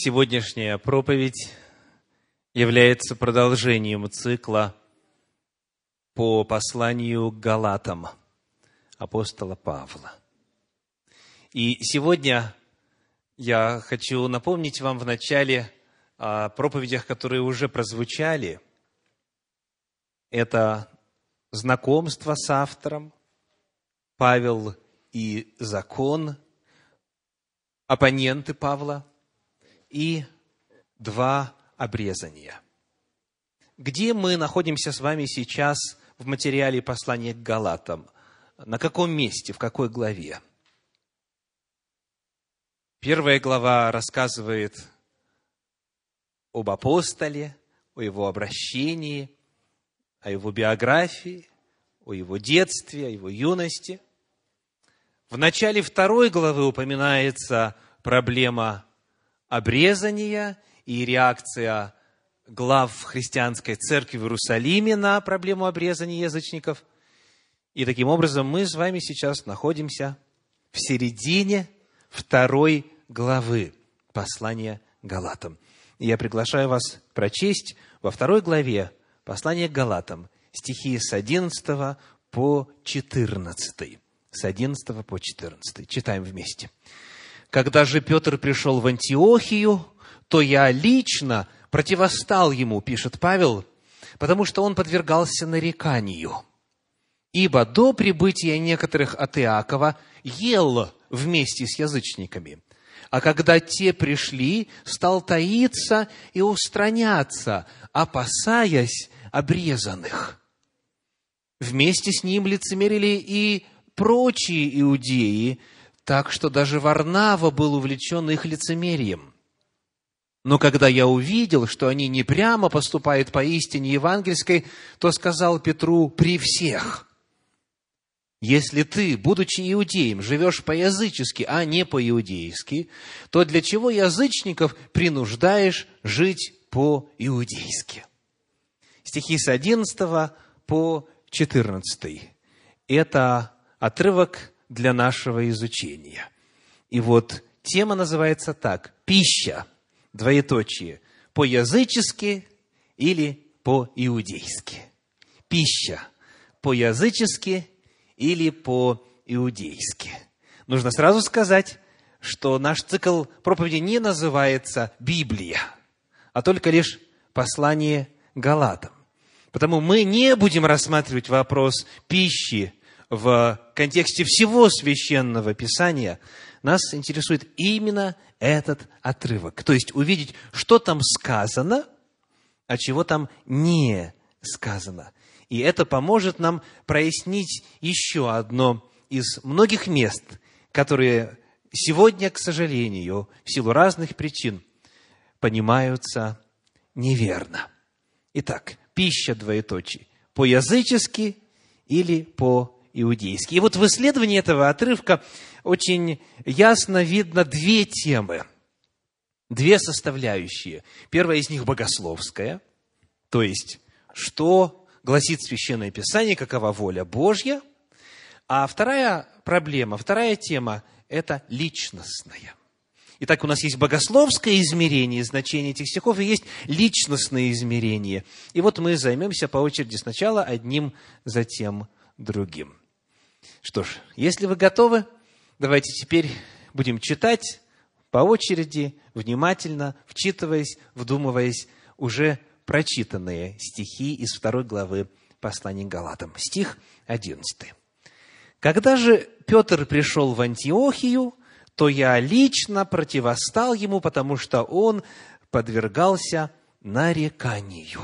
Сегодняшняя проповедь является продолжением цикла по посланию к Галатам апостола Павла. И сегодня я хочу напомнить вам в начале о проповедях, которые уже прозвучали. Это знакомство с автором, Павел и закон, оппоненты Павла – и два обрезания. Где мы находимся с вами сейчас в материале послания к Галатам? На каком месте, в какой главе? Первая глава рассказывает об апостоле, о его обращении, о его биографии, о его детстве, о его юности. В начале второй главы упоминается проблема обрезания и реакция глав христианской церкви в Иерусалиме на проблему обрезания язычников. И таким образом мы с вами сейчас находимся в середине второй главы послания Галатам. Я приглашаю вас прочесть во второй главе послания Галатам стихи с 11 по 14. С 11 по 14. Читаем вместе. Когда же Петр пришел в Антиохию, то я лично противостал ему, пишет Павел, потому что он подвергался нареканию. Ибо до прибытия некоторых от Иакова ел вместе с язычниками. А когда те пришли, стал таиться и устраняться, опасаясь обрезанных. Вместе с ним лицемерили и прочие иудеи, так что даже Варнава был увлечен их лицемерием. Но когда я увидел, что они не прямо поступают по истине евангельской, то сказал Петру при всех, если ты, будучи иудеем, живешь по-язычески, а не по-иудейски, то для чего язычников принуждаешь жить по-иудейски? Стихи с 11 по 14. Это отрывок для нашего изучения. И вот тема называется так – пища, двоеточие, по-язычески или по-иудейски. Пища, по-язычески или по-иудейски. Нужно сразу сказать, что наш цикл проповеди не называется Библия, а только лишь послание Галатам. Потому мы не будем рассматривать вопрос пищи в контексте всего священного писания, нас интересует именно этот отрывок. То есть увидеть, что там сказано, а чего там не сказано. И это поможет нам прояснить еще одно из многих мест, которые сегодня, к сожалению, в силу разных причин понимаются неверно. Итак, пища двоеточие. По-язычески или по иудейский. И вот в исследовании этого отрывка очень ясно видно две темы, две составляющие. Первая из них богословская, то есть, что гласит Священное Писание, какова воля Божья. А вторая проблема, вторая тема – это личностная. Итак, у нас есть богословское измерение значения этих стихов и есть личностное измерение. И вот мы займемся по очереди сначала одним, затем другим. Что ж, если вы готовы, давайте теперь будем читать по очереди, внимательно, вчитываясь, вдумываясь уже прочитанные стихи из второй главы послания к Галатам. Стих 11. «Когда же Петр пришел в Антиохию, то я лично противостал ему, потому что он подвергался нареканию».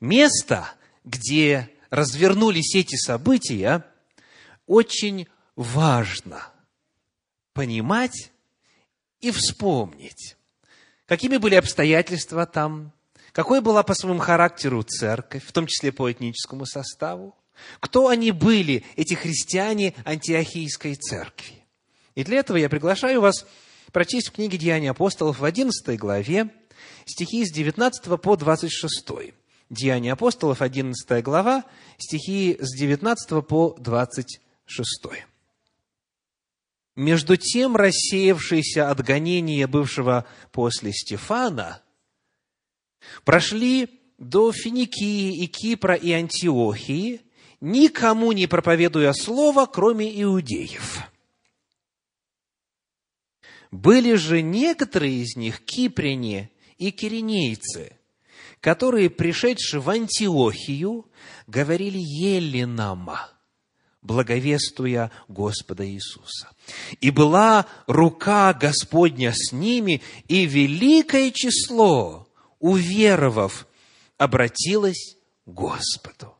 Место, где развернулись эти события, очень важно понимать и вспомнить, какими были обстоятельства там, какой была по своему характеру церковь, в том числе по этническому составу, кто они были, эти христиане антиохийской церкви. И для этого я приглашаю вас прочесть в книге «Деяния апостолов» в 11 главе стихи с 19 по 26. Деяния апостолов, 11 глава, стихи с 19 по 26. Между тем рассеявшиеся от гонения бывшего после Стефана прошли до Финикии и Кипра и Антиохии, никому не проповедуя слово, кроме иудеев. Были же некоторые из них кипряне и киринейцы, которые, пришедшие в Антиохию, говорили Еленам, благовествуя Господа Иисуса. И была рука Господня с ними, и великое число, уверовав, обратилось к Господу.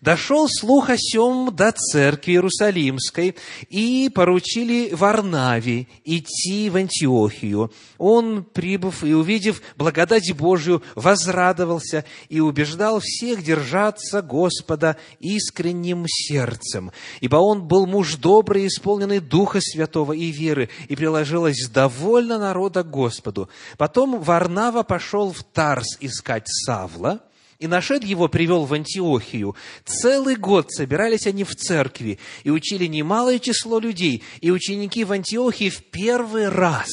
Дошел слух о сем до церкви Иерусалимской, и поручили Варнаве идти в Антиохию. Он, прибыв и увидев благодать Божию, возрадовался и убеждал всех держаться Господа искренним сердцем, ибо он был муж добрый, исполненный Духа Святого и веры, и приложилось довольно народа Господу. Потом Варнава пошел в Тарс искать Савла, и нашед его привел в Антиохию. Целый год собирались они в церкви и учили немалое число людей. И ученики в Антиохии в первый раз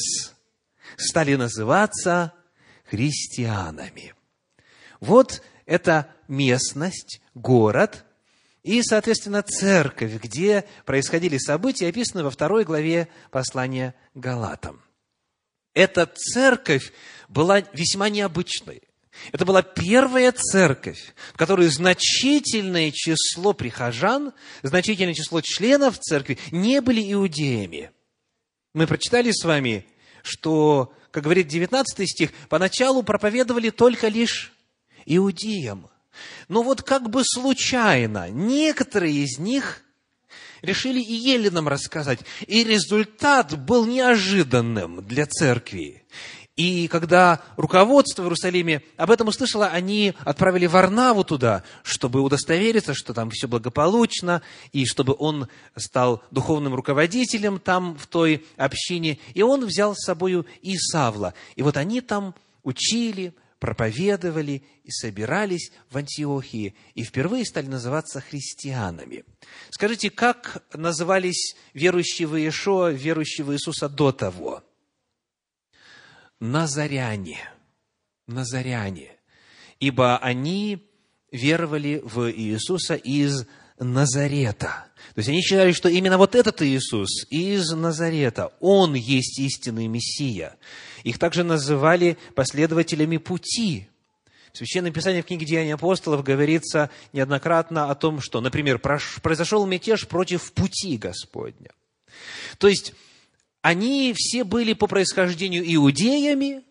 стали называться христианами. Вот эта местность, город и, соответственно, церковь, где происходили события, описаны во второй главе послания Галатам. Эта церковь была весьма необычной. Это была первая церковь, в которой значительное число прихожан, значительное число членов церкви не были иудеями. Мы прочитали с вами, что, как говорит 19 стих, поначалу проповедовали только лишь иудеям. Но вот как бы случайно некоторые из них решили и еленам рассказать. И результат был неожиданным для церкви. И когда руководство в Иерусалиме об этом услышало, они отправили Варнаву туда, чтобы удостовериться, что там все благополучно, и чтобы он стал духовным руководителем там, в той общине. И он взял с собой и Савла. И вот они там учили, проповедовали и собирались в Антиохии, и впервые стали называться христианами. Скажите, как назывались верующие в Иешуа, верующие в Иисуса до того – назаряне. Назаряне. Ибо они веровали в Иисуса из Назарета. То есть они считали, что именно вот этот Иисус из Назарета, Он есть истинный Мессия. Их также называли последователями пути. В Священном Писании в книге Деяний апостолов говорится неоднократно о том, что, например, произошел мятеж против пути Господня. То есть, они все были по происхождению иудеями,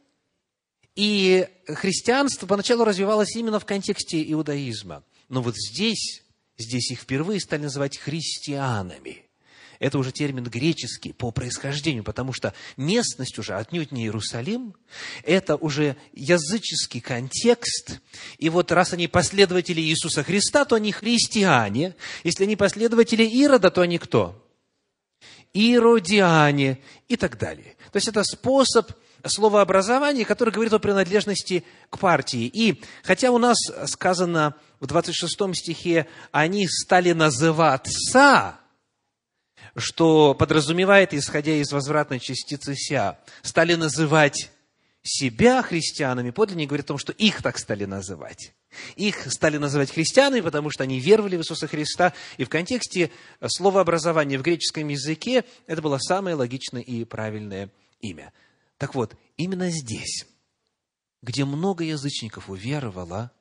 и христианство поначалу развивалось именно в контексте иудаизма. Но вот здесь, здесь их впервые стали называть христианами. Это уже термин греческий по происхождению, потому что местность уже отнюдь не Иерусалим, это уже языческий контекст. И вот раз они последователи Иисуса Христа, то они христиане. Если они последователи Ирода, то они кто? Иродиане и так далее. То есть это способ словообразования, который говорит о принадлежности к партии. И хотя у нас сказано в 26 стихе, они стали называться, что подразумевает, исходя из возвратной частицы «ся», стали называть себя христианами, подлиннее говорит о том, что их так стали называть. Их стали называть христианами, потому что они веровали в Иисуса Христа, и в контексте слова образования в греческом языке это было самое логичное и правильное имя. Так вот, именно здесь, где много язычников уверовало,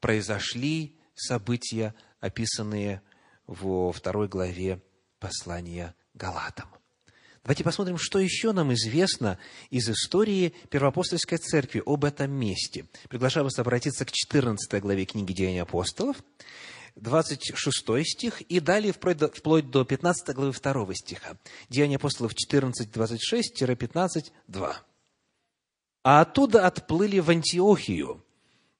произошли события, описанные во второй главе послания Галатам. Давайте посмотрим, что еще нам известно из истории Первоапостольской Церкви об этом месте. Приглашаю вас обратиться к 14 главе книги Деяний апостолов, 26 стих, и далее вплоть до, вплоть до 15 главы 2 стиха. Деяния апостолов 14, 26-15, 2. «А оттуда отплыли в Антиохию,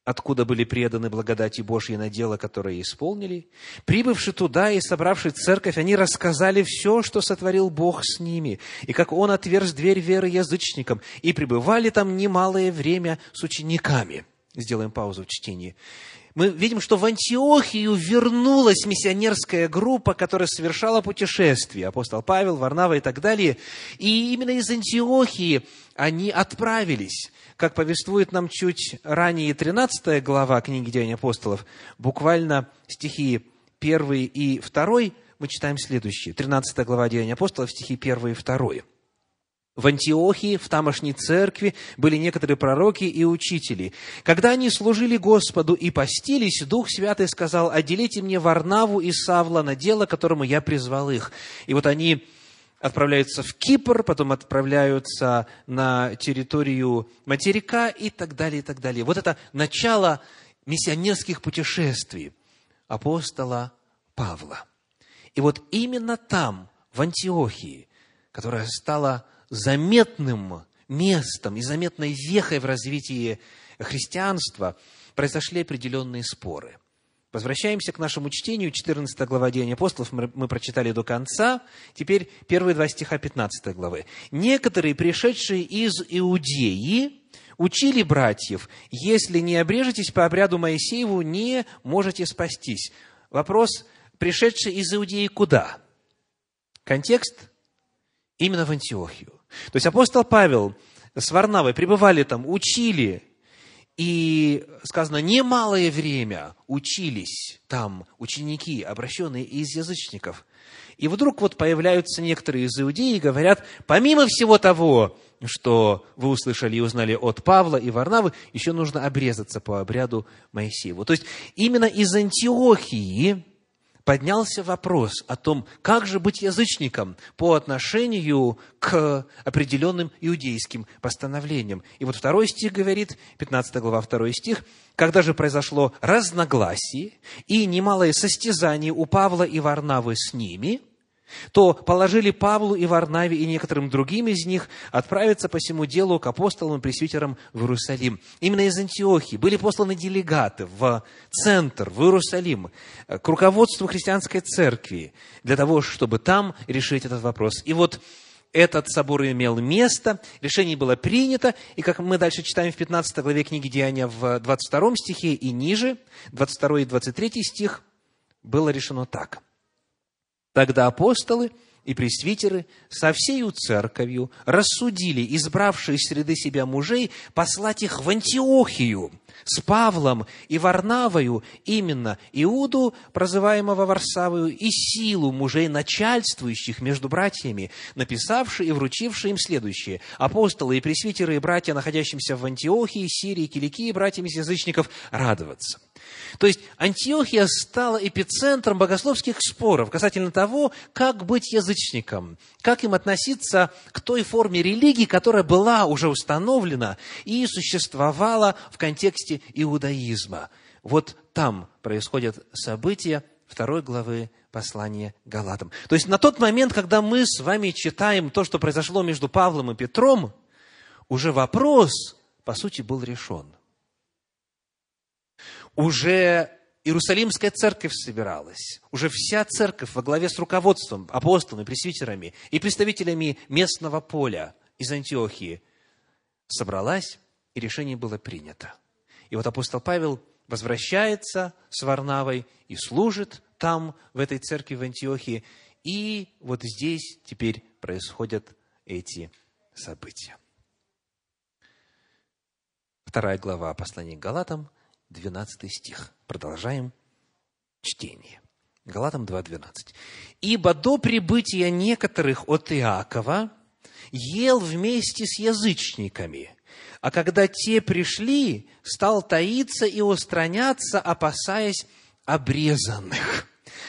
откуда были преданы благодати Божьей на дело, которое исполнили. Прибывши туда и собравши церковь, они рассказали все, что сотворил Бог с ними, и как Он отверз дверь веры язычникам, и пребывали там немалое время с учениками. Сделаем паузу в чтении. Мы видим, что в Антиохию вернулась миссионерская группа, которая совершала путешествия. Апостол Павел, Варнава и так далее. И именно из Антиохии они отправились. Как повествует нам чуть ранее 13 глава книги Деяний апостолов, буквально стихи 1 и 2, мы читаем следующие. 13 глава Деяний апостолов, стихи 1 и 2. В Антиохии, в тамошней церкви, были некоторые пророки и учители. Когда они служили Господу и постились, Дух Святый сказал, «Отделите мне Варнаву и Савла на дело, которому я призвал их». И вот они отправляются в Кипр, потом отправляются на территорию материка и так далее, и так далее. Вот это начало миссионерских путешествий апостола Павла. И вот именно там, в Антиохии, которая стала заметным местом и заметной вехой в развитии христианства произошли определенные споры. Возвращаемся к нашему чтению, 14 глава Деяний апостолов мы, мы прочитали до конца, теперь первые два стиха 15 главы. «Некоторые, пришедшие из Иудеи, учили братьев, если не обрежетесь по обряду Моисееву, не можете спастись». Вопрос, пришедшие из Иудеи куда? Контекст – именно в Антиохию. То есть апостол Павел с Варнавой пребывали там, учили, и сказано, немалое время учились там ученики, обращенные из язычников. И вдруг вот появляются некоторые из иудеи и говорят, помимо всего того, что вы услышали и узнали от Павла и Варнавы, еще нужно обрезаться по обряду Моисееву. То есть именно из Антиохии поднялся вопрос о том, как же быть язычником по отношению к определенным иудейским постановлениям. И вот второй стих говорит, 15 глава, второй стих, когда же произошло разногласие и немалое состязание у Павла и Варнавы с ними – то положили Павлу и Варнаве и некоторым другим из них отправиться по всему делу к апостолам и пресвитерам в Иерусалим. Именно из Антиохии были посланы делегаты в центр, в Иерусалим, к руководству христианской церкви, для того, чтобы там решить этот вопрос. И вот этот собор имел место, решение было принято, и как мы дальше читаем в 15 главе книги Деяния в 22 стихе и ниже, 22 и 23 стих, было решено так – Тогда апостолы и пресвитеры со всею церковью рассудили, избравшие из среды себя мужей, послать их в Антиохию с Павлом и Варнавою, именно Иуду, прозываемого Варсавою, и силу мужей, начальствующих между братьями, написавшие и вручившие им следующее. Апостолы и пресвитеры и братья, находящимся в Антиохии, Сирии, Киликии, братьями язычников, радоваться. То есть Антиохия стала эпицентром богословских споров касательно того, как быть язычником, как им относиться к той форме религии, которая была уже установлена и существовала в контексте иудаизма. Вот там происходят события второй главы послания Галатам. То есть на тот момент, когда мы с вами читаем то, что произошло между Павлом и Петром, уже вопрос, по сути, был решен – уже Иерусалимская церковь собиралась, уже вся церковь во главе с руководством, апостолами, пресвитерами и представителями местного поля из Антиохии собралась, и решение было принято. И вот апостол Павел возвращается с Варнавой и служит там, в этой церкви в Антиохии, и вот здесь теперь происходят эти события. Вторая глава послания к Галатам – 12 стих. Продолжаем чтение. Галатам 2.12. «Ибо до прибытия некоторых от Иакова ел вместе с язычниками, а когда те пришли, стал таиться и устраняться, опасаясь обрезанных».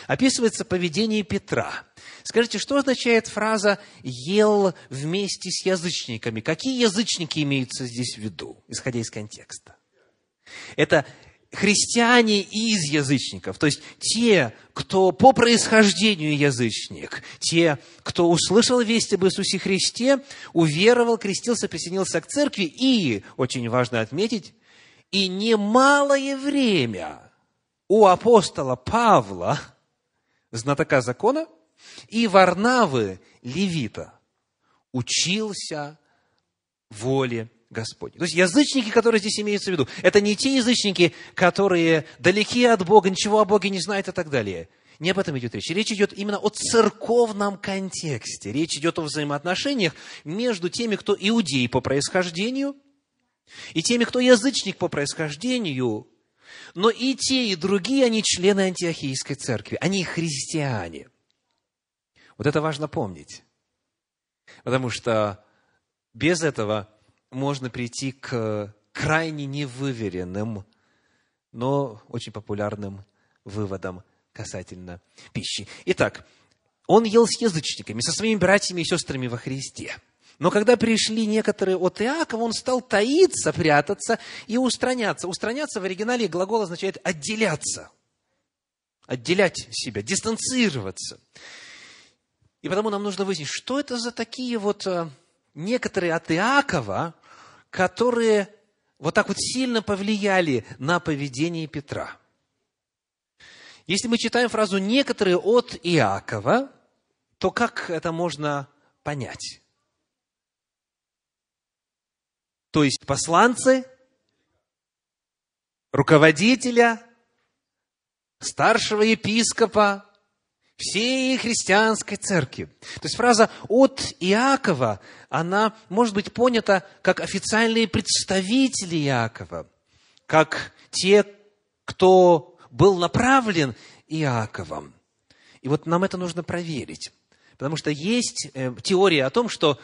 Описывается поведение Петра. Скажите, что означает фраза «ел вместе с язычниками»? Какие язычники имеются здесь в виду, исходя из контекста? Это христиане из язычников, то есть те, кто по происхождению язычник, те, кто услышал весть об Иисусе Христе, уверовал, крестился, присоединился к церкви и, очень важно отметить, и немалое время у апостола Павла, знатока закона, и Варнавы, левита, учился воле Господне. То есть язычники, которые здесь имеются в виду, это не те язычники, которые далеки от Бога, ничего о Боге не знают и так далее. Не об этом идет речь. Речь идет именно о церковном контексте. Речь идет о взаимоотношениях между теми, кто иудей по происхождению, и теми, кто язычник по происхождению, но и те, и другие, они члены антиохийской церкви, они христиане. Вот это важно помнить. Потому что без этого можно прийти к крайне невыверенным, но очень популярным выводам касательно пищи. Итак, он ел с язычниками, со своими братьями и сестрами во Христе. Но когда пришли некоторые от Иакова, он стал таиться, прятаться и устраняться. Устраняться в оригинале глагол означает отделяться. Отделять себя, дистанцироваться. И потому нам нужно выяснить, что это за такие вот э, некоторые от Иакова, которые вот так вот сильно повлияли на поведение Петра. Если мы читаем фразу «некоторые от Иакова», то как это можно понять? То есть посланцы, руководителя, старшего епископа, всей христианской церкви. То есть фраза «от Иакова», она может быть понята как официальные представители Иакова, как те, кто был направлен Иаковом. И вот нам это нужно проверить. Потому что есть э, теория о том, что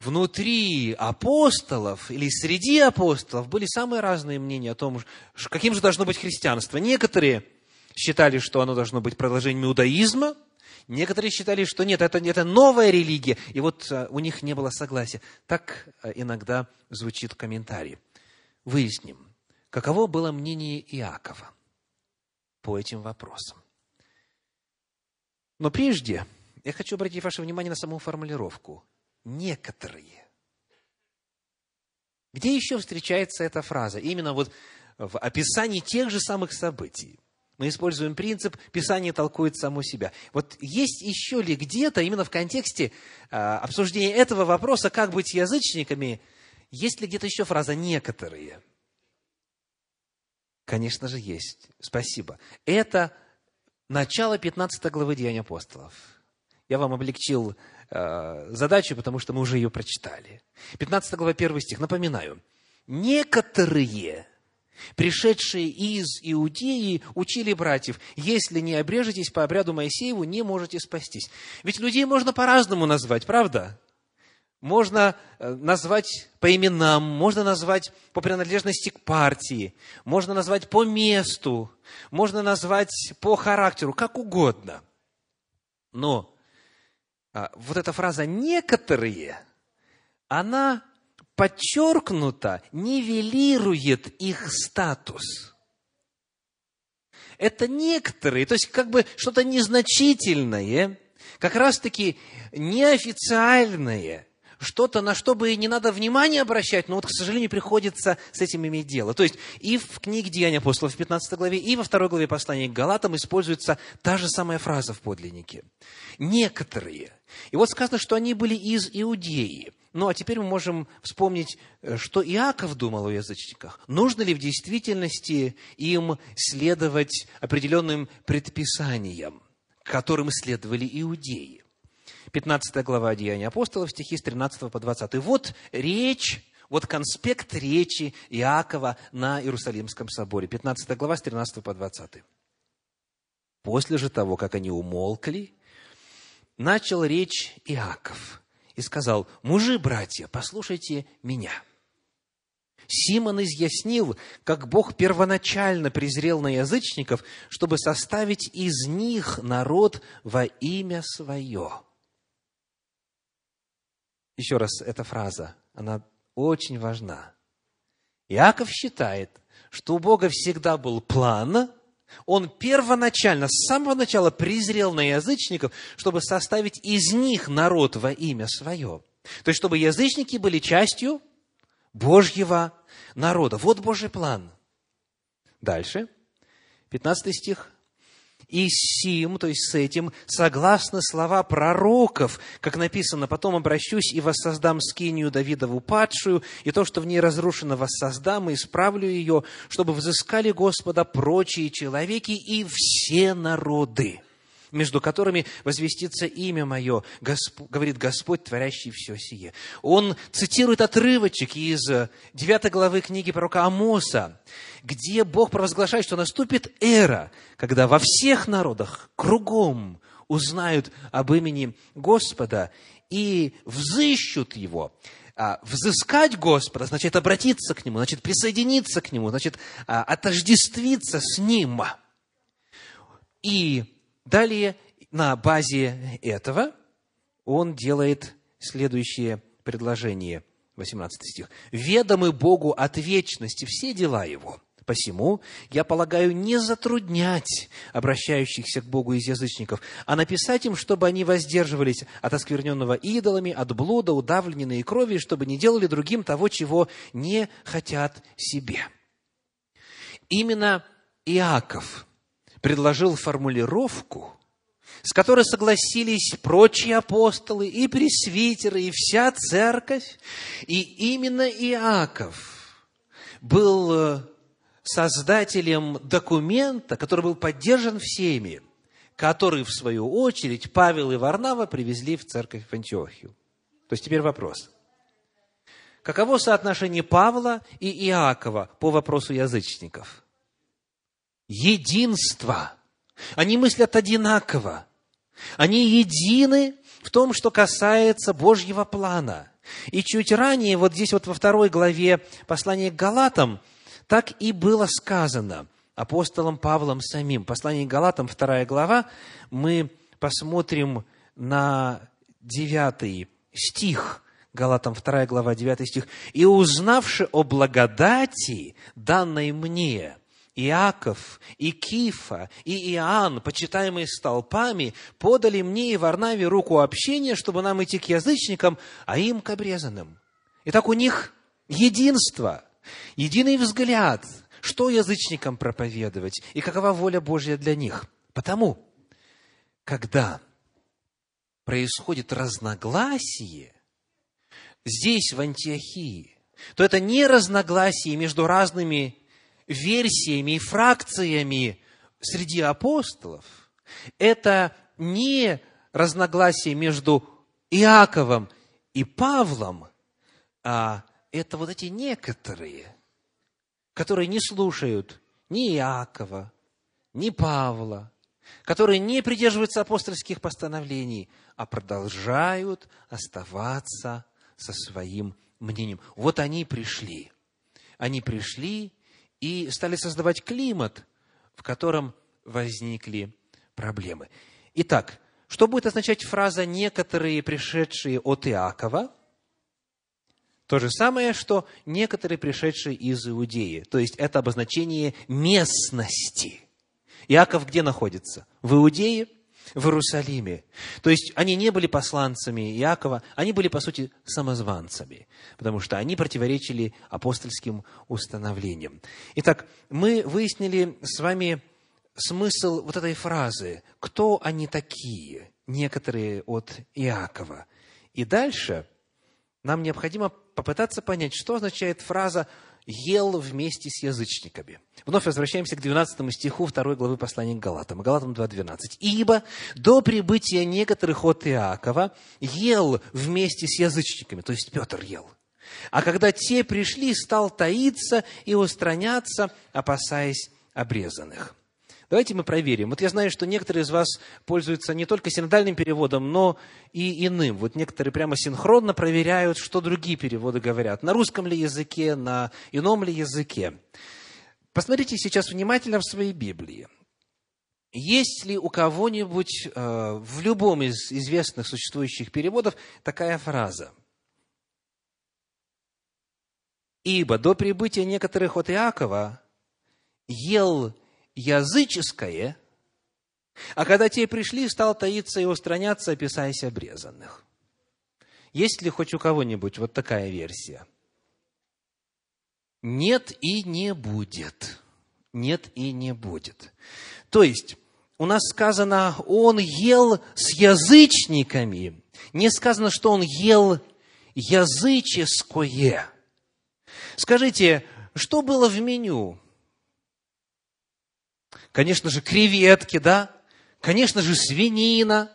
внутри апостолов или среди апостолов были самые разные мнения о том, каким же должно быть христианство. Некоторые считали, что оно должно быть продолжением иудаизма, некоторые считали, что нет, это, это новая религия, и вот а, у них не было согласия. Так а, иногда звучит комментарий. Выясним, каково было мнение Иакова по этим вопросам. Но прежде я хочу обратить ваше внимание на саму формулировку – некоторые. Где еще встречается эта фраза? Именно вот в описании тех же самых событий. Мы используем принцип «Писание толкует само себя». Вот есть еще ли где-то, именно в контексте а, обсуждения этого вопроса, как быть язычниками, есть ли где-то еще фраза «некоторые»? Конечно же, есть. Спасибо. Это начало 15 главы Деяний апостолов. Я вам облегчил э, задачу, потому что мы уже ее прочитали. 15 глава, 1 стих. Напоминаю. Некоторые, пришедшие из Иудеи, учили братьев, если не обрежетесь по обряду Моисееву, не можете спастись. Ведь людей можно по-разному назвать, правда? Можно э, назвать по именам, можно назвать по принадлежности к партии, можно назвать по месту, можно назвать по характеру, как угодно. Но а, вот эта фраза «некоторые», она подчеркнуто нивелирует их статус. Это некоторые, то есть как бы что-то незначительное, как раз-таки неофициальное, что-то, на что бы не надо внимания обращать, но вот, к сожалению, приходится с этим иметь дело. То есть и в книге Деяния апостолов в 15 главе, и во второй главе послания к Галатам используется та же самая фраза в подлиннике. Некоторые. И вот сказано, что они были из Иудеи. Ну, а теперь мы можем вспомнить, э, что Иаков думал о язычниках. Нужно ли в действительности им следовать определенным предписаниям, которым следовали иудеи? 15 глава Деяния апостолов, стихи с 13 по 20. Вот речь, вот конспект речи Иакова на Иерусалимском соборе. 15 глава с 13 по 20. После же того, как они умолкли, начал речь Иаков и сказал, «Мужи, братья, послушайте меня». Симон изъяснил, как Бог первоначально презрел на язычников, чтобы составить из них народ во имя Свое. Еще раз, эта фраза, она очень важна. Иаков считает, что у Бога всегда был план, он первоначально, с самого начала презрел на язычников, чтобы составить из них народ во имя свое. То есть, чтобы язычники были частью Божьего народа. Вот Божий план. Дальше, 15 стих. И сим, то есть с этим, согласны слова пророков, как написано, потом обращусь и воссоздам скинию Давидову падшую, и то, что в ней разрушено, воссоздам и исправлю ее, чтобы взыскали Господа прочие человеки и все народы между которыми возвестится имя мое, Госп... говорит Господь, творящий все сие. Он цитирует отрывочек из 9 главы книги пророка Амоса, где Бог провозглашает, что наступит эра, когда во всех народах кругом узнают об имени Господа и взыщут Его. А, взыскать Господа значит обратиться к Нему, значит присоединиться к Нему, значит а, отождествиться с Ним. И Далее, на базе этого, он делает следующее предложение, 18 стих. «Ведомы Богу от вечности все дела Его, Посему, я полагаю, не затруднять обращающихся к Богу из язычников, а написать им, чтобы они воздерживались от оскверненного идолами, от блуда, удавленной крови, чтобы не делали другим того, чего не хотят себе. Именно Иаков предложил формулировку, с которой согласились прочие апостолы и пресвитеры, и вся церковь. И именно Иаков был э, создателем документа, который был поддержан всеми, который, в свою очередь, Павел и Варнава привезли в церковь в Антиохию. То есть теперь вопрос. Каково соотношение Павла и Иакова по вопросу язычников? Единство. Они мыслят одинаково. Они едины в том, что касается Божьего плана. И чуть ранее, вот здесь вот во второй главе послания к Галатам, так и было сказано апостолом Павлом самим. Послание к Галатам, вторая глава, мы посмотрим на девятый стих, Галатам 2 глава, 9 стих. «И узнавши о благодати, данной мне, Иаков, и Кифа, и Иоанн, почитаемые столпами, подали мне и Варнаве руку общения, чтобы нам идти к язычникам, а им к обрезанным. Итак, у них единство, единый взгляд, что язычникам проповедовать и какова воля Божья для них. Потому, когда происходит разногласие здесь, в Антиохии, то это не разногласие между разными версиями и фракциями среди апостолов, это не разногласие между Иаковом и Павлом, а это вот эти некоторые, которые не слушают ни Иакова, ни Павла, которые не придерживаются апостольских постановлений, а продолжают оставаться со своим мнением. Вот они пришли. Они пришли и стали создавать климат, в котором возникли проблемы. Итак, что будет означать фраза «некоторые, пришедшие от Иакова»? То же самое, что некоторые, пришедшие из Иудеи. То есть, это обозначение местности. Иаков где находится? В Иудее? В Иерусалиме. То есть они не были посланцами Иакова, они были, по сути, самозванцами, потому что они противоречили апостольским установлениям. Итак, мы выяснили с вами смысл вот этой фразы «Кто они такие?» некоторые от Иакова. И дальше нам необходимо попытаться понять, что означает фраза ел вместе с язычниками. Вновь возвращаемся к 12 стиху 2 главы послания к Галатам. Галатам 2.12. «Ибо до прибытия некоторых от Иакова ел вместе с язычниками». То есть Петр ел. А когда те пришли, стал таиться и устраняться, опасаясь обрезанных. Давайте мы проверим. Вот я знаю, что некоторые из вас пользуются не только синодальным переводом, но и иным. Вот некоторые прямо синхронно проверяют, что другие переводы говорят. На русском ли языке, на ином ли языке. Посмотрите сейчас внимательно в своей Библии. Есть ли у кого-нибудь э, в любом из известных существующих переводов такая фраза? «Ибо до прибытия некоторых от Иакова ел языческое, а когда те пришли, стал таиться и устраняться, описаясь обрезанных. Есть ли хоть у кого-нибудь вот такая версия? Нет и не будет. Нет и не будет. То есть, у нас сказано, он ел с язычниками. Не сказано, что он ел языческое. Скажите, что было в меню? Конечно же, креветки, да? Конечно же, свинина.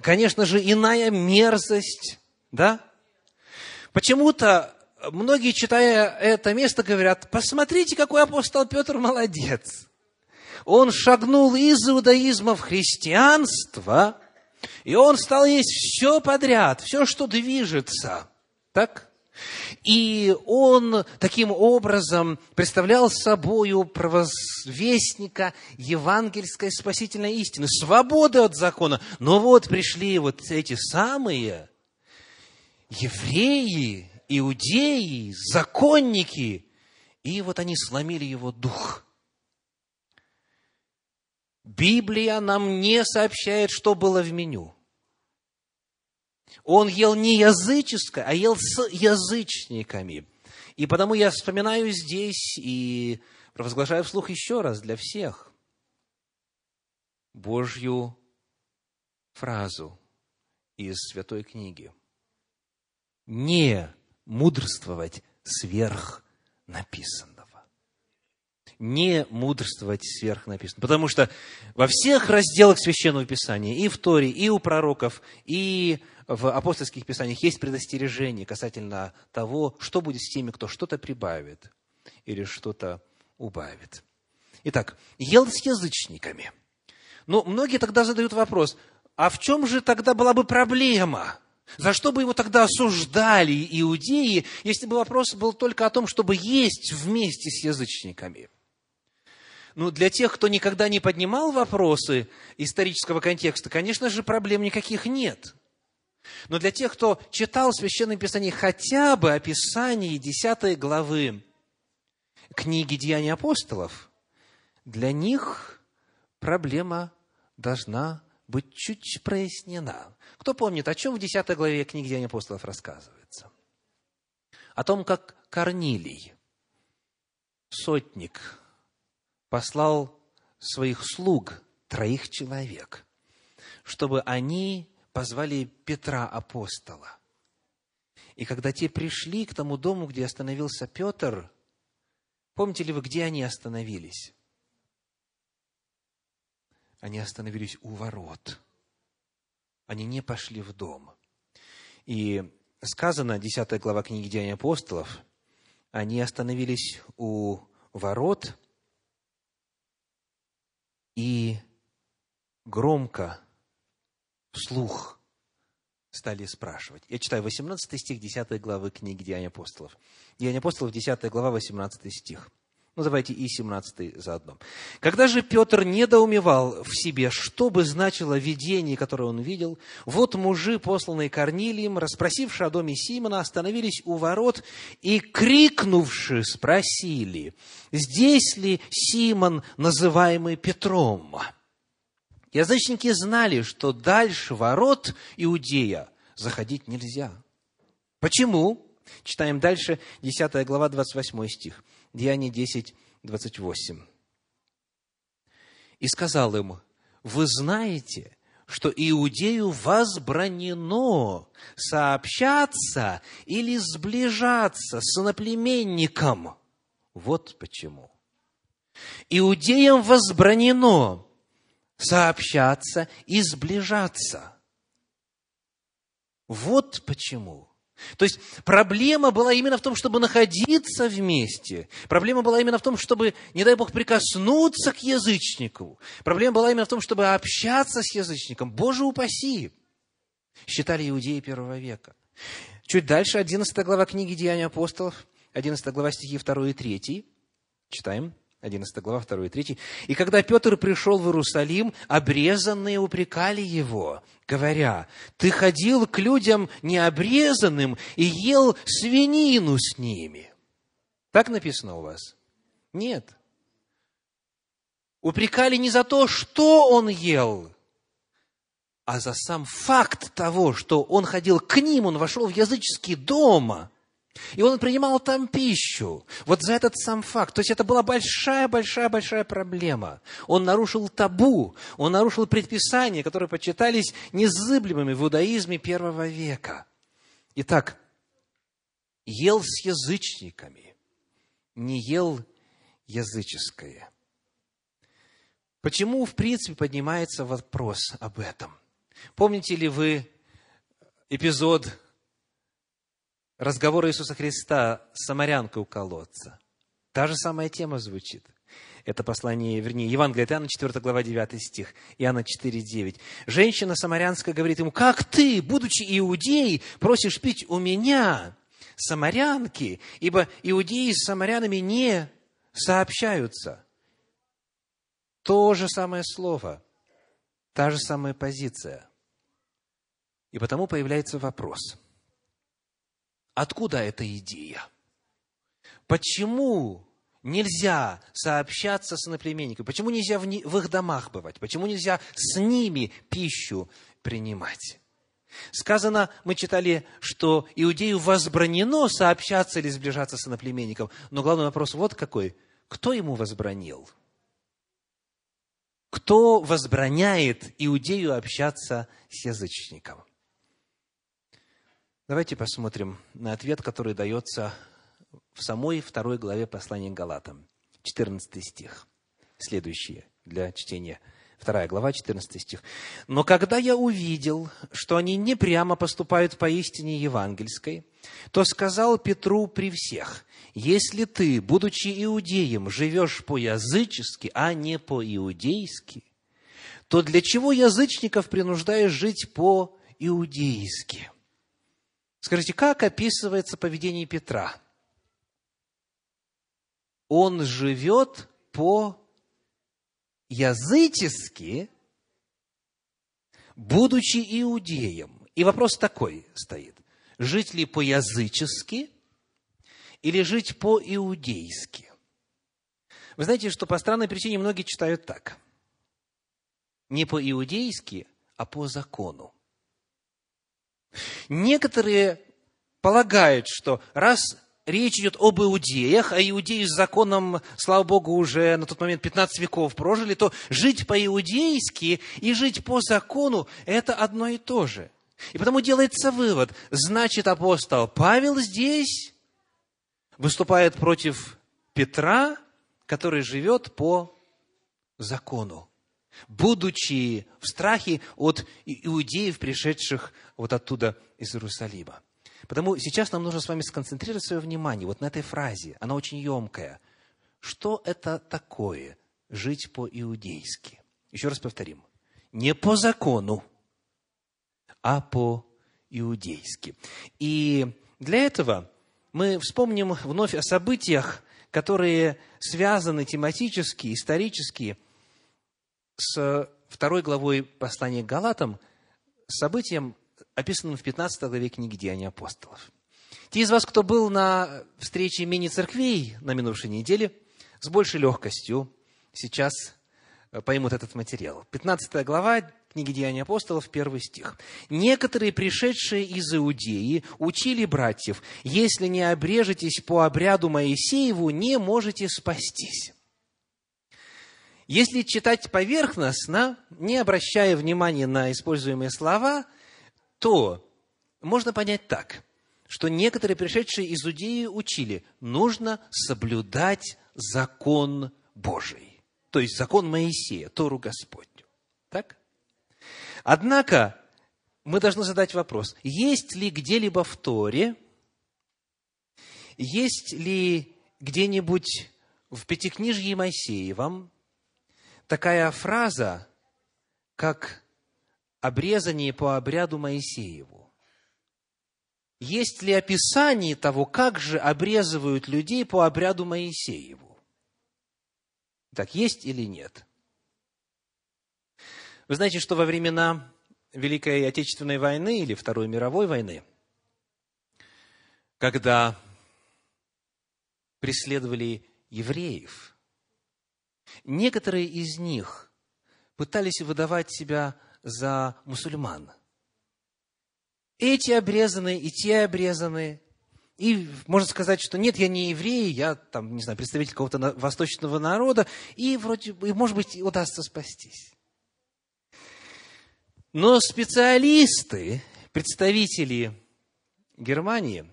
Конечно же, иная мерзость, да? Почему-то многие, читая это место, говорят, посмотрите, какой апостол Петр молодец. Он шагнул из иудаизма в христианство, и он стал есть все подряд, все, что движется. Так? И он таким образом представлял собою провозвестника евангельской спасительной истины, свободы от закона. Но вот пришли вот эти самые евреи, иудеи, законники, и вот они сломили его дух. Библия нам не сообщает, что было в меню. Он ел не языческое, а ел с язычниками. И потому я вспоминаю здесь и провозглашаю вслух еще раз для всех Божью фразу из Святой книги. Не мудрствовать сверх написанного. Не мудрствовать сверх написанного. Потому что во всех разделах Священного Писания, и в Торе, и у пророков, и в апостольских писаниях есть предостережение касательно того, что будет с теми, кто что-то прибавит или что-то убавит. Итак, ел с язычниками. Но многие тогда задают вопрос, а в чем же тогда была бы проблема? За что бы его тогда осуждали иудеи, если бы вопрос был только о том, чтобы есть вместе с язычниками? Ну, для тех, кто никогда не поднимал вопросы исторического контекста, конечно же, проблем никаких нет. Но для тех, кто читал Священное Писание хотя бы описание 10 главы книги Деяний апостолов, для них проблема должна быть чуть прояснена. Кто помнит, о чем в 10 главе книги Деяний апостолов рассказывается? О том, как Корнилий, сотник, послал своих слуг, троих человек, чтобы они позвали Петра апостола. И когда те пришли к тому дому, где остановился Петр, помните ли вы, где они остановились? Они остановились у ворот. Они не пошли в дом. И сказано, 10 глава книги Деяний апостолов, они остановились у ворот и громко вслух стали спрашивать. Я читаю 18 стих 10 главы книги Деяния апостолов. Деяния апостолов, 10 глава, 18 стих. Ну, давайте и 17 заодно. Когда же Петр недоумевал в себе, что бы значило видение, которое он видел, вот мужи, посланные Корнилием, расспросившие о доме Симона, остановились у ворот и, крикнувши, спросили, здесь ли Симон, называемый Петром? Язычники знали, что дальше ворот Иудея заходить нельзя. Почему? Читаем дальше, 10 глава, 28 стих. Деяние 10, 28. «И сказал им, вы знаете, что Иудею возбранено сообщаться или сближаться с иноплеменником. Вот почему. Иудеям возбранено сообщаться и сближаться. Вот почему. То есть проблема была именно в том, чтобы находиться вместе. Проблема была именно в том, чтобы, не дай Бог, прикоснуться к язычнику. Проблема была именно в том, чтобы общаться с язычником. Боже упаси! Считали иудеи первого века. Чуть дальше, 11 глава книги Деяния апостолов, 11 глава стихи 2 и 3. Читаем. 11 глава, 2 и 3. «И когда Петр пришел в Иерусалим, обрезанные упрекали его, говоря, «Ты ходил к людям необрезанным и ел свинину с ними». Так написано у вас? Нет. Упрекали не за то, что он ел, а за сам факт того, что он ходил к ним, он вошел в языческий дом – И он принимал там пищу. Вот за этот сам факт. То есть это была большая-большая-большая проблема. Он нарушил табу, он нарушил предписания, которые почитались незыблемыми в иудаизме первого века. Итак, ел с язычниками, не ел языческое. Почему, в принципе, поднимается вопрос об этом? Помните ли вы эпизод разговора Иисуса Христа с самарянкой у колодца? Та же самая тема звучит. Это послание, вернее, Евангелие от Иоанна, 4 глава, 9 стих, Иоанна 4, 9. Женщина самарянская говорит ему, как ты, будучи иудеей, просишь пить у меня, самарянки, ибо иудеи с самарянами не сообщаются. То же самое слово, та же самая позиция. И потому появляется вопрос, откуда эта идея? Почему нельзя сообщаться с иноплеменниками? Почему нельзя в, их домах бывать? Почему нельзя с ними пищу принимать? Сказано, мы читали, что иудею возбранено сообщаться или сближаться с иноплеменником. Но главный вопрос вот какой. Кто ему возбранил? Кто возбраняет иудею общаться с язычником? Давайте посмотрим на ответ, который дается в самой второй главе послания Галатам, 14 стих. Следующее для чтения. Вторая глава, 14 стих. «Но когда я увидел, что они не прямо поступают по истине евангельской, то сказал Петру при всех, если ты, будучи иудеем, живешь по-язычески, а не по-иудейски, то для чего язычников принуждаешь жить по-иудейски?» Скажите, как описывается поведение Петра? Он живет по-язычески, будучи иудеем. И вопрос такой стоит. Жить ли по-язычески или жить по-иудейски? Вы знаете, что по странной причине многие читают так. Не по-иудейски, а по закону. Некоторые полагают, что раз речь идет об иудеях, а иудеи с законом, слава Богу, уже на тот момент 15 веков прожили, то жить по-иудейски и жить по закону – это одно и то же. И потому делается вывод, значит, апостол Павел здесь выступает против Петра, который живет по закону будучи в страхе от иудеев, пришедших вот оттуда из Иерусалима. Потому сейчас нам нужно с вами сконцентрировать свое внимание вот на этой фразе. Она очень емкая. Что это такое жить по-иудейски? Еще раз повторим. Не по закону, а по-иудейски. И для этого мы вспомним вновь о событиях, которые связаны тематически, исторически – с второй главой послания к Галатам, событием, описанным в 15 главе книги «Деяния апостолов». Те из вас, кто был на встрече мини-церквей на минувшей неделе, с большей легкостью сейчас э, поймут этот материал. 15 глава книги «Деяния апостолов», первый стих. «Некоторые, пришедшие из Иудеи, учили братьев, если не обрежетесь по обряду Моисееву, не можете спастись». Если читать поверхностно, не обращая внимания на используемые слова, то можно понять так, что некоторые пришедшие из Иудеи учили, нужно соблюдать закон Божий, то есть закон Моисея, Тору Господню. Так? Однако, мы должны задать вопрос, есть ли где-либо в Торе, есть ли где-нибудь в Пятикнижье Моисеевом такая фраза, как обрезание по обряду Моисееву. Есть ли описание того, как же обрезывают людей по обряду Моисееву? Так есть или нет? Вы знаете, что во времена Великой Отечественной войны или Второй мировой войны, когда преследовали евреев – Некоторые из них пытались выдавать себя за мусульман. Эти обрезанные и те обрезанные. И можно сказать, что нет, я не еврей, я там, не знаю, представитель какого-то восточного народа, и вроде бы, может быть, удастся спастись. Но специалисты, представители Германии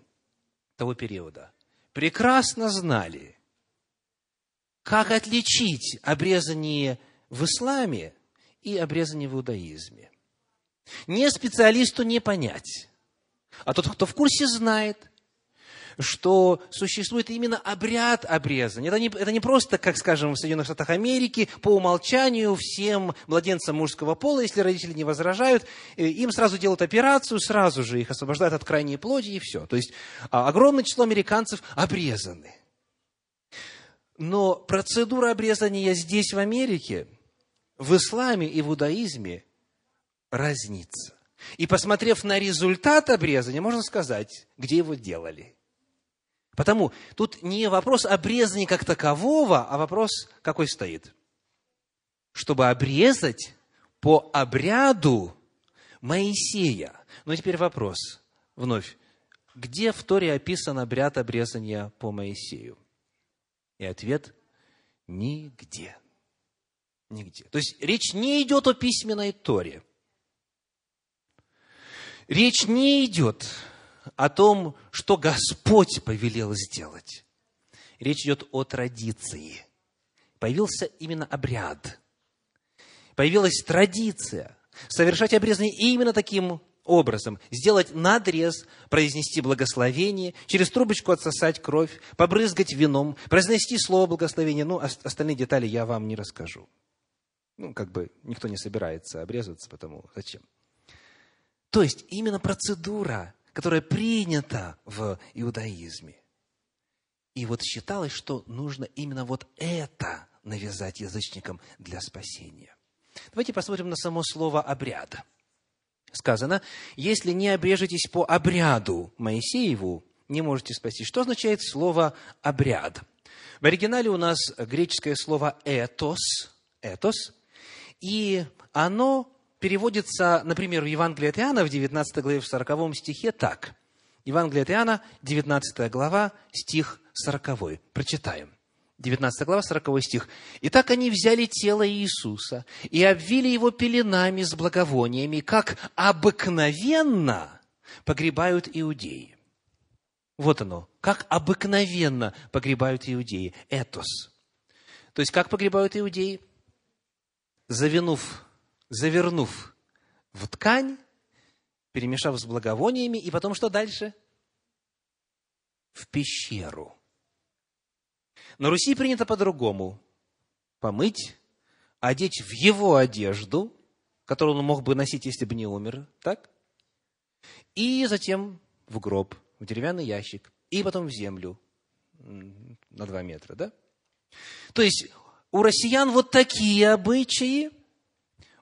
того периода, прекрасно знали, как отличить обрезание в исламе и обрезание в иудаизме. Не специалисту не понять, а тот, кто в курсе, знает, что существует именно обряд обрезания. Это не, это не просто, как, скажем, в Соединенных Штатах Америки, по умолчанию всем младенцам мужского пола, если родители не возражают, э, им сразу делают операцию, сразу же их освобождают от крайней плоти и все. То есть а, огромное число американцев обрезаны. Но процедура обрезания здесь, в Америке, в исламе и в иудаизме разнится. И посмотрев на результат обрезания, можно сказать, где его делали. Потому тут не вопрос обрезания как такового, а вопрос какой стоит. Чтобы обрезать по обряду Моисея. Но теперь вопрос вновь. Где в Торе описан обряд обрезания по Моисею? И ответ – нигде. Нигде. То есть речь не идет о письменной Торе. Речь не идет о том, что Господь повелел сделать. Речь идет о традиции. Появился именно обряд. Появилась традиция совершать обрезание именно таким образом. Сделать надрез, произнести благословение, через трубочку отсосать кровь, побрызгать вином, произнести слово благословения. Ну, остальные детали я вам не расскажу. Ну, как бы никто не собирается обрезаться, потому зачем? То есть именно процедура, которая принята в иудаизме. И вот считалось, что нужно именно вот это навязать язычникам для спасения. Давайте посмотрим на само слово «обряд». Сказано, если не обрежетесь по обряду Моисееву, не можете спастись. Что означает слово «обряд»? В оригинале у нас греческое слово «этос», «этос», и оно переводится, например, в Евангелии от Иоанна в 19 главе, в 40 стихе так. Евангелие от Иоанна, 19 глава, стих 40. Прочитаем. 19 глава, 40 стих. «Итак они взяли тело Иисуса и обвили его пеленами с благовониями, как обыкновенно погребают иудеи». Вот оно, как обыкновенно погребают иудеи. Этос. То есть, как погребают иудеи? Завинув завернув в ткань, перемешав с благовониями, и потом что дальше? В пещеру. На Руси принято по-другому. Помыть, одеть в его одежду, которую он мог бы носить, если бы не умер, так? И затем в гроб, в деревянный ящик, и потом в землю на два метра, да? То есть у россиян вот такие обычаи,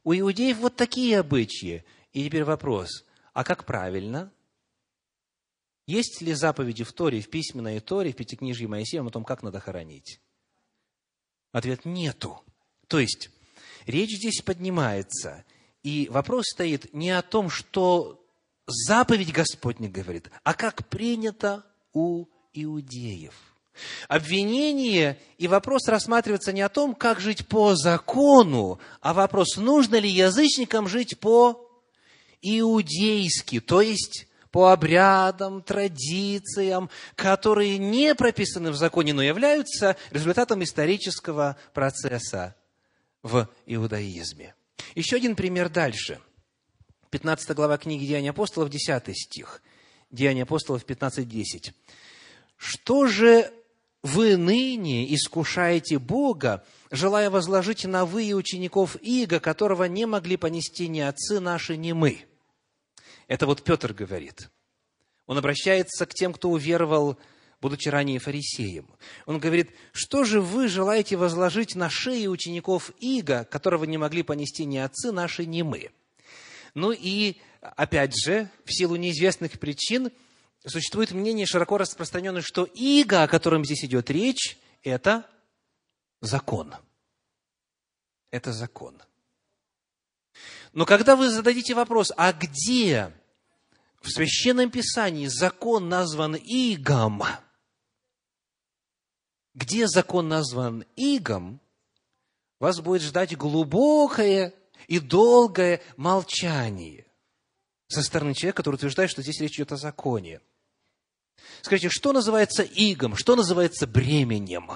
у иудеев вот такие обычаи. И теперь вопрос, а как правильно? Есть ли заповеди в Торе, в письменной Торе, в Пятикнижье Моисея о том, как надо хоронить? Ответ – нету. То есть, речь здесь поднимается, и вопрос стоит не о том, что заповедь Господня говорит, а как принято у иудеев – Обвинение и вопрос рассматривается не о том, как жить по закону, а вопрос, нужно ли язычникам жить по иудейски, то есть по обрядам, традициям, которые не прописаны в законе, но являются результатом исторического процесса в иудаизме. Еще один пример дальше. 15 глава книги Деяния апостолов, 10 стих. Деяния апостолов 15.10. «Что же вы ныне искушаете Бога, желая возложить на вы и учеников Иго, которого не могли понести ни отцы наши, ни мы. Это вот Петр говорит. Он обращается к тем, кто уверовал, будучи ранее фарисеем. Он говорит, что же вы желаете возложить на шеи учеников Иго, которого не могли понести ни отцы наши, ни мы? Ну и, опять же, в силу неизвестных причин – существует мнение широко распространенное, что иго, о котором здесь идет речь, это закон. Это закон. Но когда вы зададите вопрос, а где в Священном Писании закон назван игом, где закон назван игом, вас будет ждать глубокое и долгое молчание со стороны человека, который утверждает, что здесь речь идет о законе. Скажите, что называется игом, что называется бременем?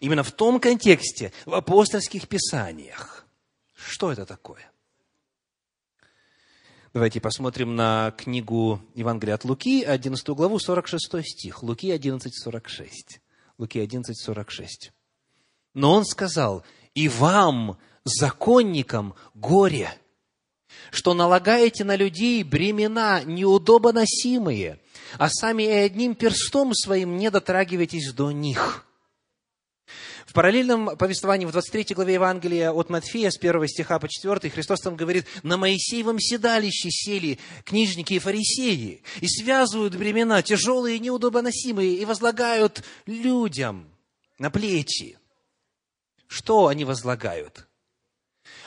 Именно в том контексте, в апостольских писаниях. Что это такое? Давайте посмотрим на книгу Евангелия от Луки, 11 главу, 46 стих. Луки 11, 46. Луки 11, 46. Но он сказал, и вам, законникам, горе, что налагаете на людей бремена неудобоносимые, а сами и одним перстом своим не дотрагиваетесь до них. Параллельном повествовании в 23 главе Евангелия от Матфея с 1 стиха по 4 Христос там говорит, «На Моисеевом седалище сели книжники и фарисеи, и связывают бремена тяжелые и неудобоносимые, и возлагают людям на плечи». Что они возлагают?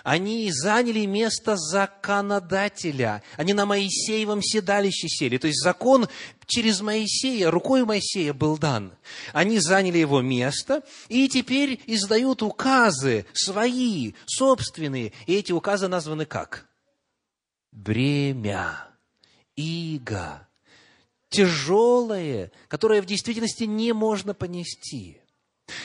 Они заняли место законодателя. Они на Моисеевом седалище сели. То есть закон через Моисея, рукой Моисея был дан. Они заняли его место и теперь издают указы свои, собственные. И эти указы названы как? Бремя, иго, тяжелое, которое в действительности не можно понести –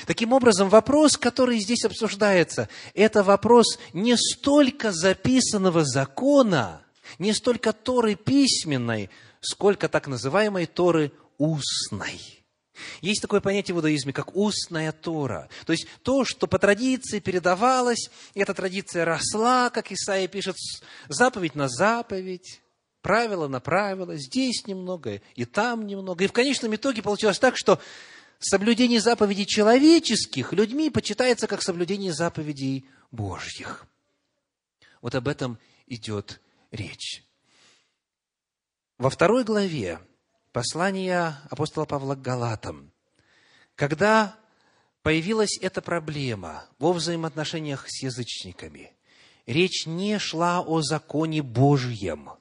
Таким образом, вопрос, который здесь обсуждается, это вопрос не столько записанного закона, не столько Торы письменной, сколько так называемой Торы устной. Есть такое понятие в иудаизме, как устная Тора. То есть то, что по традиции передавалось, эта традиция росла, как Исаия пишет, заповедь на заповедь, правило на правило, здесь немного, и там немного. И в конечном итоге получилось так, что соблюдение заповедей человеческих людьми почитается как соблюдение заповедей Божьих. Вот об этом идет речь. Во второй главе послания апостола Павла к Галатам, когда появилась эта проблема во взаимоотношениях с язычниками, речь не шла о законе Божьем –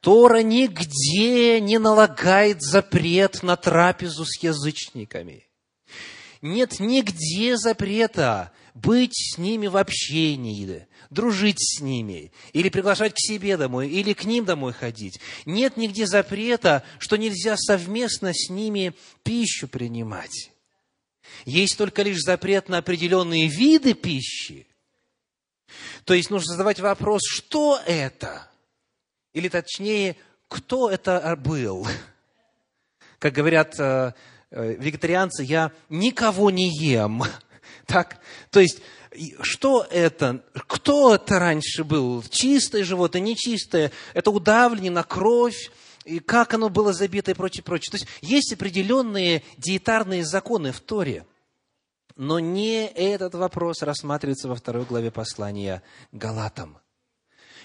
Тора нигде не налагает запрет на трапезу с язычниками. Нет нигде запрета быть с ними в общении, дружить с ними, или приглашать к себе домой, или к ним домой ходить. Нет нигде запрета, что нельзя совместно с ними пищу принимать. Есть только лишь запрет на определенные виды пищи. То есть нужно задавать вопрос, что это? Или точнее, кто это был? Как говорят э, э, вегетарианцы, я никого не ем. Так? То есть, что это? Кто это раньше был? Чистое животное, нечистое? Это удавление на кровь? И как оно было забито и прочее, прочее. То есть, есть определенные диетарные законы в Торе. Но не этот вопрос рассматривается во второй главе послания Галатам –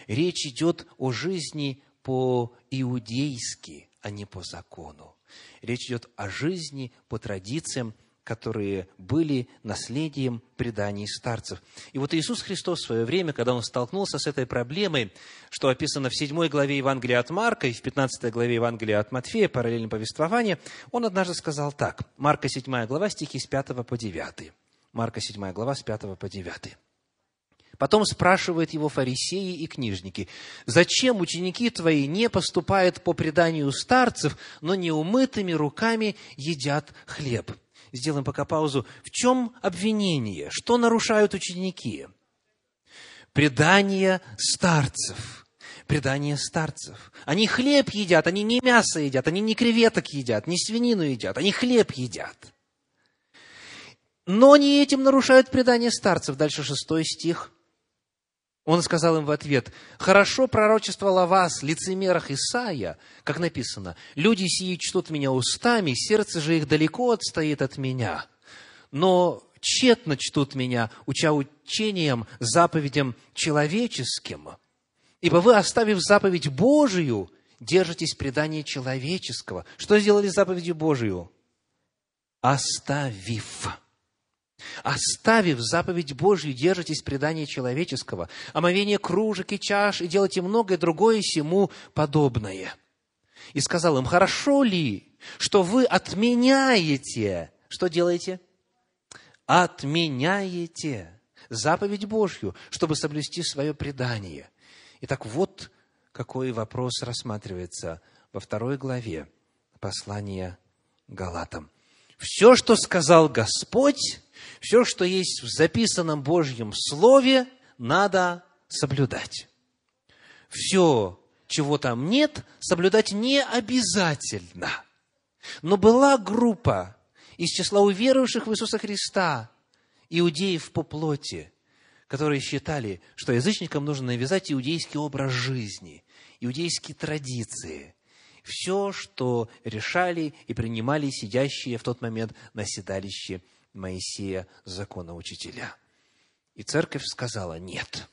Речь идет о жизни по-иудейски, а не по закону. Речь идет о жизни по традициям, которые были наследием преданий старцев. И вот Иисус Христос в свое время, когда Он столкнулся с этой проблемой, что описано в 7 главе Евангелия от Марка и в 15 главе Евангелия от Матфея, параллельное повествование, Он однажды сказал так. Марка 7 глава, стихи с 5 по 9. Марка 7 глава, с 5 по 9. Потом спрашивают его фарисеи и книжники, зачем ученики твои не поступают по преданию старцев, но неумытыми руками едят хлеб? Сделаем пока паузу. В чем обвинение? Что нарушают ученики? Предание старцев. Предание старцев. Они хлеб едят, они не мясо едят, они не креветок едят, не свинину едят, они хлеб едят. Но они этим нарушают предание старцев. Дальше шестой стих. Он сказал им в ответ, «Хорошо пророчествовал о вас, лицемерах Исаия, как написано, «Люди сии чтут меня устами, сердце же их далеко отстоит от меня, но тщетно чтут меня, уча учением, заповедям человеческим. Ибо вы, оставив заповедь Божию, держитесь предания человеческого». Что сделали заповедью Божию? Оставив Оставив заповедь Божью, держитесь предания человеческого, омовение кружек и чаш, и делайте многое другое сему подобное. и сказал им, хорошо ли, что вы отменяете, что делаете? Отменяете заповедь Божью, чтобы соблюсти свое предание. Итак, вот какой вопрос рассматривается во второй главе послания Галатам. Все, что сказал Господь, все, что есть в записанном Божьем Слове, надо соблюдать. Все, чего там нет, соблюдать не обязательно. Но была группа из числа уверовавших в Иисуса Христа, иудеев по плоти, которые считали, что язычникам нужно навязать иудейский образ жизни, иудейские традиции, все, что решали и принимали сидящие в тот момент на седалище Моисея, закона учителя. И церковь сказала, нет,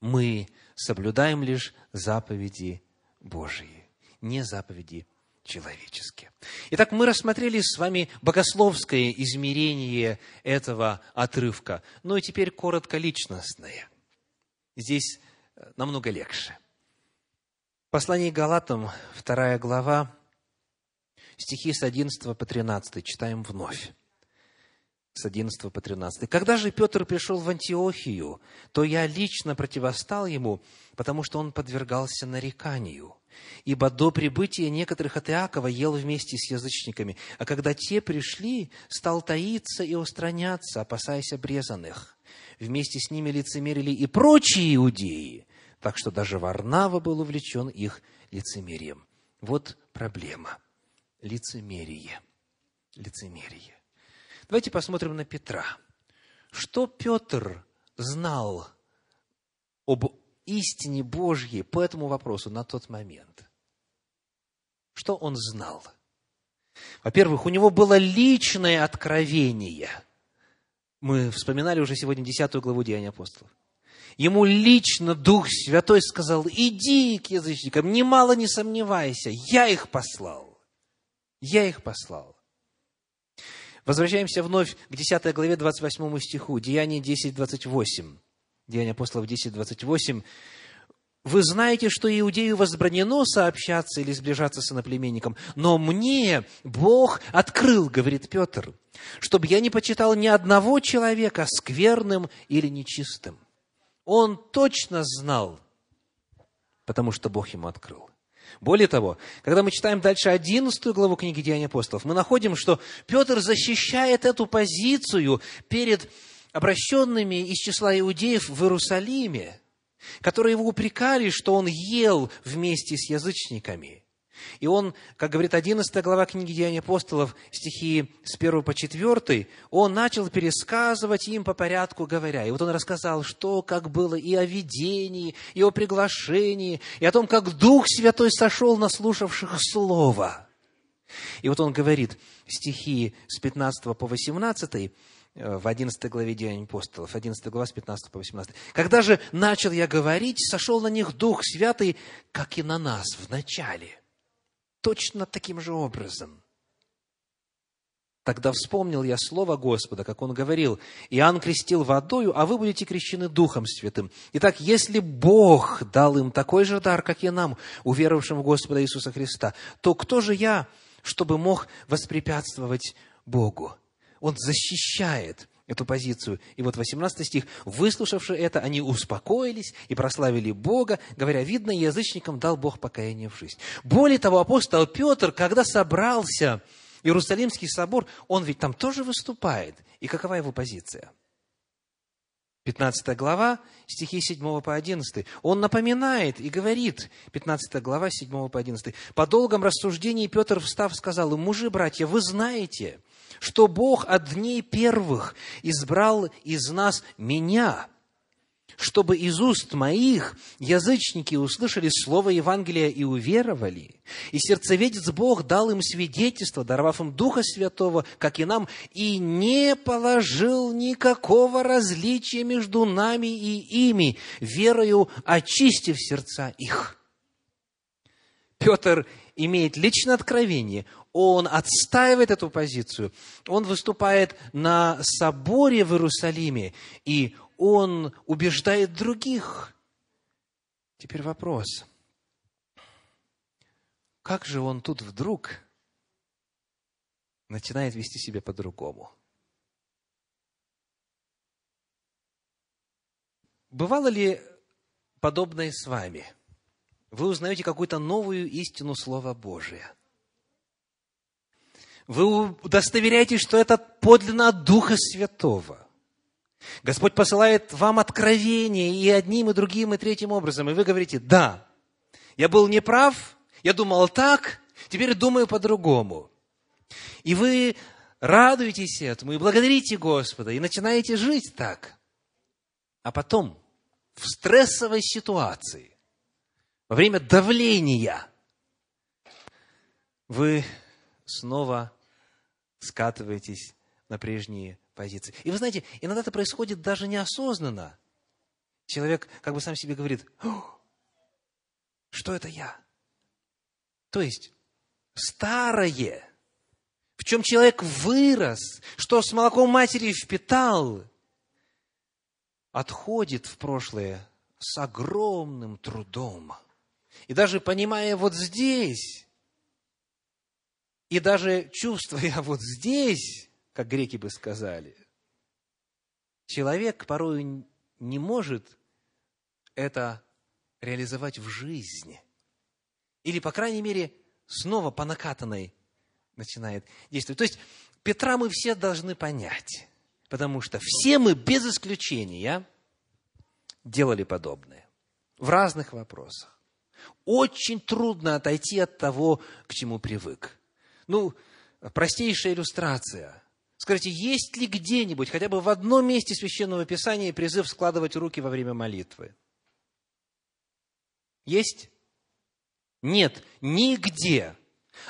мы соблюдаем лишь заповеди Божьи, не заповеди человеческие. Итак, мы рассмотрели с вами богословское измерение этого отрывка. Ну и теперь коротко личностное. Здесь э, намного легче. Послание Галатам, вторая глава, стихи с 11 по 13, читаем вновь с 11 по 13. «Когда же Петр пришел в Антиохию, то я лично противостал ему, потому что он подвергался нареканию. Ибо до прибытия некоторых от Иакова ел вместе с язычниками, а когда те пришли, стал таиться и устраняться, опасаясь обрезанных. Вместе с ними лицемерили и прочие иудеи, так что даже Варнава был увлечен их лицемерием». Вот проблема. Лицемерие. Лицемерие. Давайте посмотрим на Петра. Что Петр знал об истине Божьей по этому вопросу на тот момент? Что он знал? Во-первых, у него было личное откровение. Мы вспоминали уже сегодня 10 главу Деяния апостолов. Ему лично Дух Святой сказал, иди к язычникам, немало не сомневайся, я их послал. Я их послал. Возвращаемся вновь к 10 главе 28 стиху, Деяние 10, 28. Деяние апостолов 10, 28. «Вы знаете, что иудею возбранено сообщаться или сближаться с иноплеменником, но мне Бог открыл, говорит Петр, чтобы я не почитал ни одного человека скверным или нечистым». Он точно знал, потому что Бог ему открыл. Более того, когда мы читаем дальше 11 главу книги Деяний апостолов, мы находим, что Петр защищает эту позицию перед обращенными из числа иудеев в Иерусалиме, которые его упрекали, что он ел вместе с язычниками. И он, как говорит 11 глава книги Деяний апостолов, стихи с 1 по 4, он начал пересказывать им по порядку, говоря. И вот он рассказал, что как было и о видении, и о приглашении, и о том, как Дух Святой сошел на слушавших Слово. И вот он говорит, стихи с 15 по 18, э, в 11 главе Деяний апостолов, 11 глава с 15 по 18. «Когда же начал я говорить, сошел на них Дух Святый, как и на нас в начале точно таким же образом. Тогда вспомнил я слово Господа, как он говорил, Иоанн крестил водою, а вы будете крещены Духом Святым. Итак, если Бог дал им такой же дар, как и нам, уверовавшим в Господа Иисуса Христа, то кто же я, чтобы мог воспрепятствовать Богу? Он защищает эту позицию. И вот 18 стих. «Выслушавши это, они успокоились и прославили Бога, говоря, видно, язычникам дал Бог покаяние в жизнь». Более того, апостол Петр, когда собрался Иерусалимский собор, он ведь там тоже выступает. И какова его позиция? 15 глава, стихи 7 по 11. Он напоминает и говорит, 15 глава, 7 по 11. «По долгом рассуждении Петр, встав, сказал им, мужи, братья, вы знаете, что Бог от дней первых избрал из нас меня, чтобы из уст моих язычники услышали слово Евангелия и уверовали. И сердцеведец Бог дал им свидетельство, даровав им Духа Святого, как и нам, и не положил никакого различия между нами и ими, верою очистив сердца их. Петр имеет личное откровение, он отстаивает эту позицию, он выступает на соборе в Иерусалиме, и он убеждает других. Теперь вопрос. как же он тут вдруг начинает вести себя по-другому? Бывало ли подобное с вами? Вы узнаете какую-то новую истину Слова Божия. Вы удостоверяетесь, что это подлинно от Духа Святого. Господь посылает вам откровение и одним, и другим, и третьим образом. И вы говорите, да, я был неправ, я думал так, теперь думаю по-другому. И вы радуетесь этому, и благодарите Господа, и начинаете жить так. А потом, в стрессовой ситуации, во время давления, вы снова скатываетесь на прежние позиции. И вы знаете, иногда это происходит даже неосознанно. Человек как бы сам себе говорит, что это я? То есть, старое, в чем человек вырос, что с молоком матери впитал, отходит в прошлое с огромным трудом. И даже понимая вот здесь, и даже чувствуя вот здесь, как греки бы сказали. Человек порой не может это реализовать в жизни. Или, по крайней мере, снова по накатанной начинает действовать. То есть, Петра мы все должны понять, потому что все мы без исключения делали подобное в разных вопросах. Очень трудно отойти от того, к чему привык. Ну, простейшая иллюстрация. Скажите, есть ли где-нибудь, хотя бы в одном месте Священного Писания призыв складывать руки во время молитвы? Есть? Нет, нигде.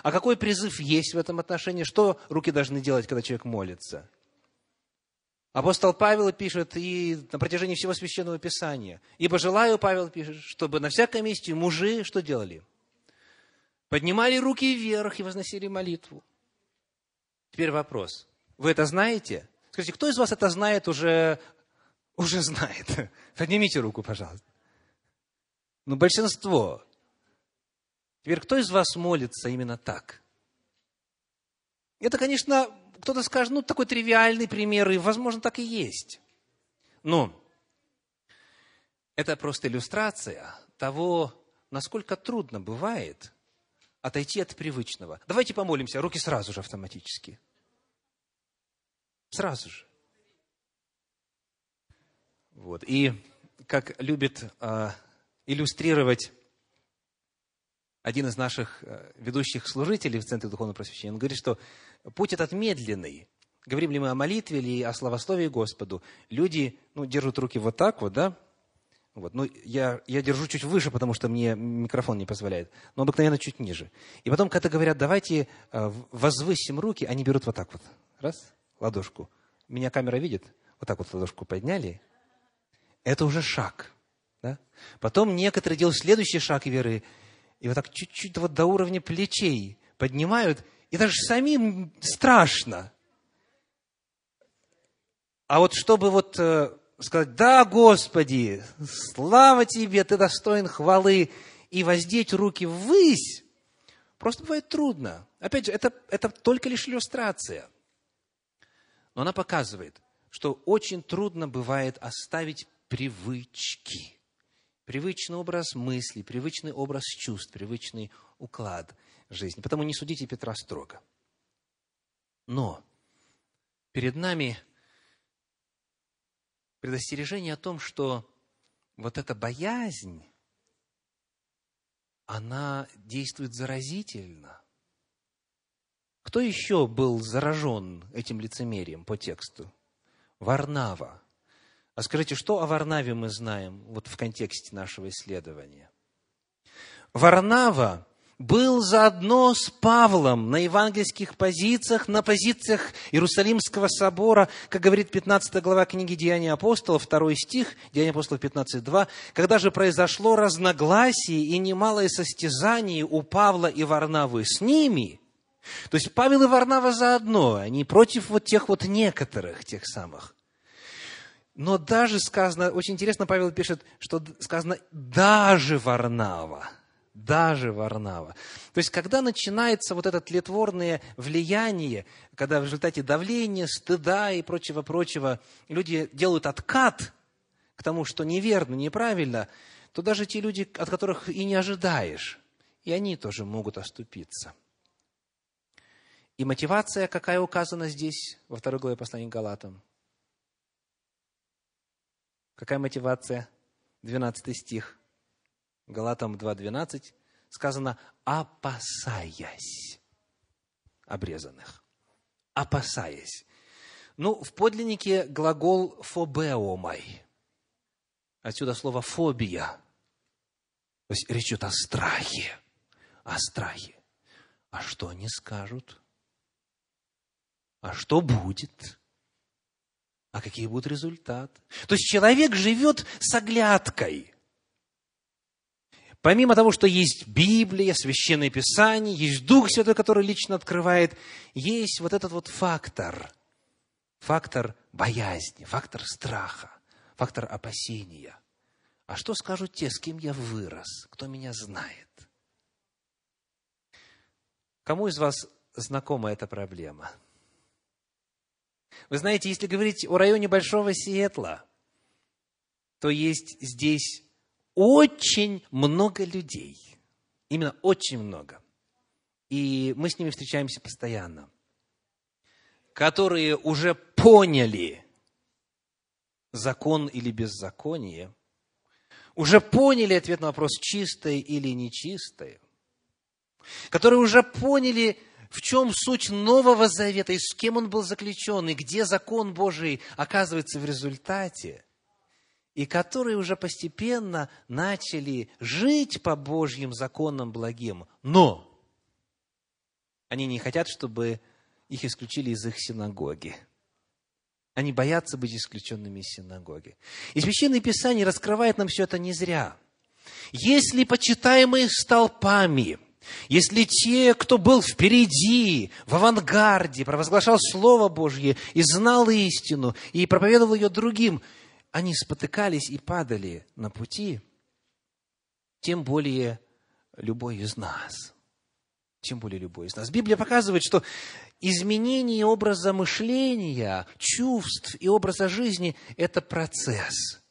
А какой призыв есть в этом отношении? Что руки должны делать, когда человек молится? Апостол Павел пишет и на протяжении всего Священного Писания. «Ибо желаю, Павел пишет, чтобы на всяком месте мужи что делали? Поднимали руки вверх и возносили молитву». Теперь вопрос. Вы это знаете? Скажите, кто из вас это знает уже, уже знает? Поднимите руку, пожалуйста. Ну, большинство. Теперь, кто из вас молится именно так? Это, конечно, кто-то скажет, ну, такой тривиальный пример, и, возможно, так и есть. Но это просто иллюстрация того, насколько трудно бывает отойти от привычного. Давайте помолимся, руки сразу же автоматически. Сразу же. Вот. И как любит э, иллюстрировать один из наших э, ведущих служителей в Центре Духовного Просвещения, он говорит, что путь этот медленный. Говорим ли мы о молитве или о славословии Господу, люди ну, держат руки вот так вот, да? Вот. Ну, я, я держу чуть выше, потому что мне микрофон не позволяет, но обыкновенно чуть ниже. И потом, когда говорят, давайте э, возвысим руки, они берут вот так вот. Раз, ладошку. Меня камера видит? Вот так вот ладошку подняли. Это уже шаг. Да? Потом некоторые делают следующий шаг веры, и вот так чуть-чуть вот до уровня плечей поднимают, и даже самим страшно. А вот чтобы вот э, сказать, да, Господи, слава Тебе, Ты достоин хвалы, и воздеть руки ввысь, просто бывает трудно. Опять же, это, это только лишь иллюстрация – но она показывает, что очень трудно бывает оставить привычки. Привычный образ мыслей, привычный образ чувств, привычный уклад жизни. Потому не судите Петра строго. Но перед нами предостережение о том, что вот эта боязнь, она действует заразительно – кто еще был заражен этим лицемерием по тексту? Варнава. А скажите, что о Варнаве мы знаем вот в контексте нашего исследования? Варнава был заодно с Павлом на евангельских позициях, на позициях Иерусалимского собора, как говорит 15 глава книги Деяния апостолов, второй стих, Деяния апостолов 15.2, когда же произошло разногласие и немалое состязание у Павла и Варнавы с ними – то есть Павел и Варнава заодно, они против вот тех вот некоторых, тех самых. Но даже сказано, очень интересно, Павел пишет, что сказано даже Варнава, даже Варнава. То есть, когда начинается вот это тлетворное влияние, когда в результате давления, стыда и прочего-прочего люди делают откат к тому, что неверно, неправильно, то даже те люди, от которых и не ожидаешь, и они тоже могут оступиться. И мотивация, какая указана здесь, во второй главе послания к Галатам? Какая мотивация? 12 стих. Галатам 2.12 сказано «опасаясь обрезанных». Опасаясь. Ну, в подлиннике глагол «фобеомай». Отсюда слово «фобия». То есть речь идет о страхе. О страхе. А что они скажут? А что будет? А какие будут результаты? То есть человек живет с оглядкой – Помимо того, что есть Библия, Священное Писание, есть Дух Святой, который лично открывает, есть вот этот вот фактор, фактор боязни, фактор страха, фактор опасения. А что скажут те, с кем я вырос, кто меня знает? Кому из вас знакома эта проблема? Вы знаете, если говорить о районе Большого Сиэтла, то есть здесь очень много людей. Именно очень много. И мы с ними встречаемся постоянно. Которые уже поняли закон или беззаконие, уже поняли ответ на вопрос, чистое или нечистое, которые уже поняли, в чем суть Нового Завета, и с кем он был заключен, и где закон Божий оказывается в результате – и которые уже постепенно начали жить по Божьим законам благим. Но они не хотят, чтобы их исключили из их синагоги. Они боятся быть исключенными из синагоги. И Священное Писание раскрывает нам все это не зря. Если почитаемые столпами, если те, кто был впереди, в авангарде, провозглашал Слово Божье и знал истину, и проповедовал ее другим – они спотыкались и падали на пути, тем более любой из нас. Тем более любой из нас. Библия показывает, что изменение образа мышления, чувств и образа жизни – это процесс.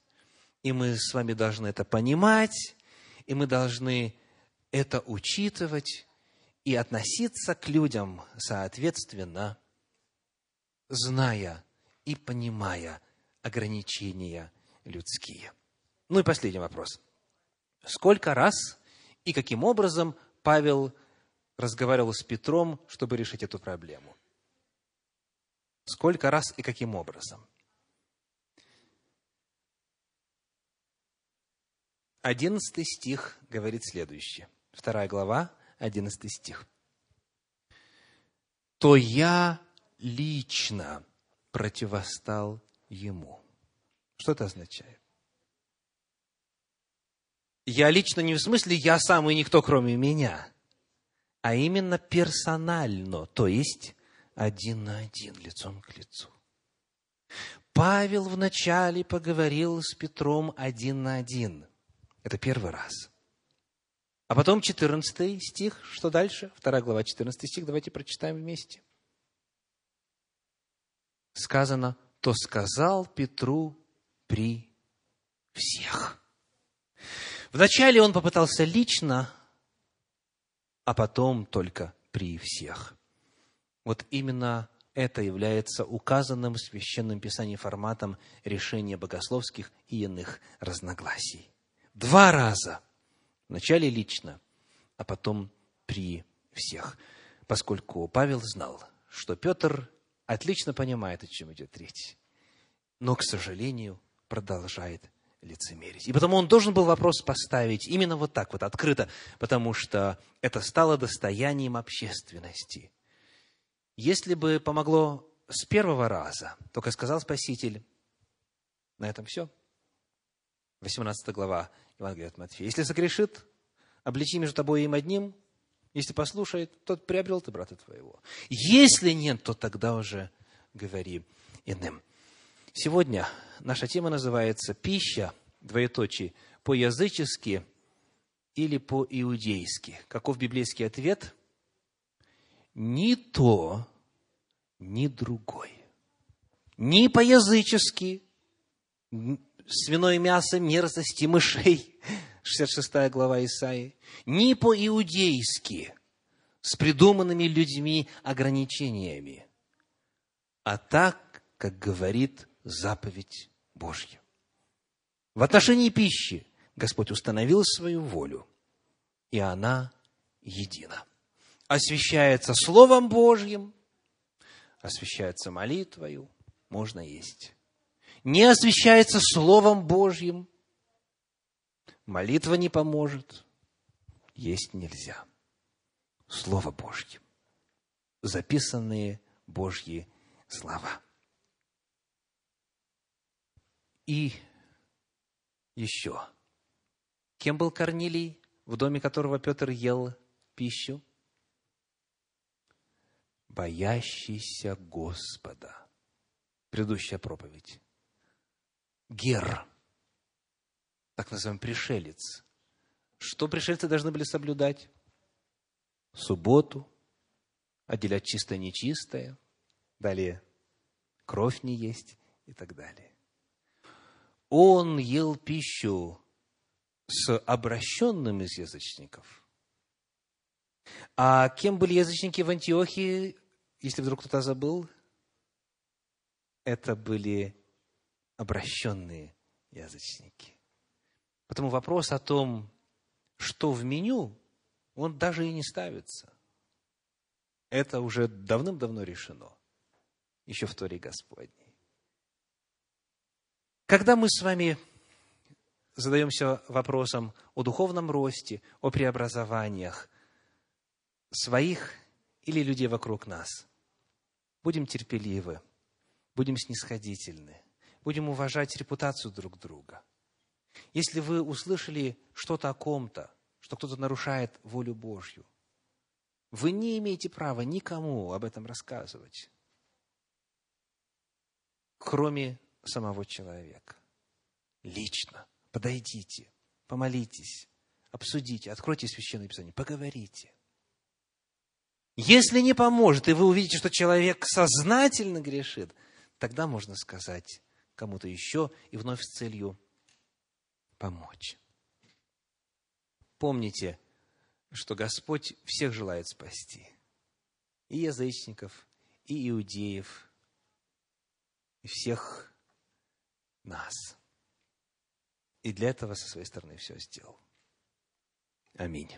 И мы с вами должны это понимать, и мы должны это учитывать и относиться к людям соответственно, зная и понимая ограничения людские. Ну и последний вопрос. Сколько раз и каким образом Павел разговаривал с Петром, чтобы решить эту проблему? Сколько раз и каким образом? Одиннадцатый стих говорит следующее. Вторая глава, одиннадцатый стих. «То я лично противостал ему. Что это означает? Я лично не в смысле я сам и никто, кроме меня, а именно персонально, то есть один на один, лицом к лицу. Павел вначале поговорил с Петром один на один. Это первый раз. А потом 14 стих, что дальше? Вторая глава, 14 стих, давайте прочитаем вместе. Сказано, то сказал Петру при всех. Вначале он попытался лично, а потом только при всех. Вот именно это является указанным в Священном Писании форматом решения богословских и иных разногласий. Два раза. Вначале лично, а потом при всех. Поскольку Павел знал, что Петр отлично понимает, о чем идет речь, но, к сожалению, продолжает лицемерить. И потому он должен был вопрос поставить именно вот так вот, открыто, потому что это стало достоянием общественности. Если бы помогло с первого раза, только сказал Спаситель, на этом все. 18 глава Евангелия от Матфея. Если согрешит, обличи между тобой и им одним, если послушает, тот приобрел ты брата твоего. Если нет, то тогда уже говори иным. Сегодня наша тема называется «Пища, двоеточие, по-язычески или по-иудейски? Каков библейский ответ? Ни то, ни другой. Ни по-язычески, свиное мясо мерзости мышей, 66 глава Исаии, ни по-иудейски, с придуманными людьми ограничениями, а так, как говорит заповедь Божья. В отношении пищи Господь установил свою волю, и она едина. Освящается Словом Божьим, освящается молитвою, можно есть. Не освящается Словом Божьим, молитва не поможет, есть нельзя. Слово Божье, записанные Божьи слова. И еще. Кем был Корнилий, в доме которого Петр ел пищу? Боящийся Господа. Предыдущая проповедь. Гер, так называемый пришелец. Что пришельцы должны были соблюдать? Субботу, отделять чистое нечистое, далее кровь не есть и так далее. Он ел пищу с обращенным из язычников. А кем были язычники в Антиохии, если вдруг кто-то забыл? Это были обращенные язычники. Потому вопрос о том, что в меню, он даже и не ставится. Это уже давным-давно решено, еще в Торе Господней. Когда мы с вами задаемся вопросом о духовном росте, о преобразованиях своих или людей вокруг нас, будем терпеливы, будем снисходительны, будем уважать репутацию друг друга. Если вы услышали что-то о ком-то, что кто-то нарушает волю Божью, вы не имеете права никому об этом рассказывать, кроме самого человека. Лично. Подойдите, помолитесь, обсудите, откройте Священное Писание, поговорите. Если не поможет, и вы увидите, что человек сознательно грешит, тогда можно сказать кому-то еще и вновь с целью помочь. Помните, что Господь всех желает спасти. И язычников, и иудеев, и всех нас. И для этого со своей стороны все сделал. Аминь.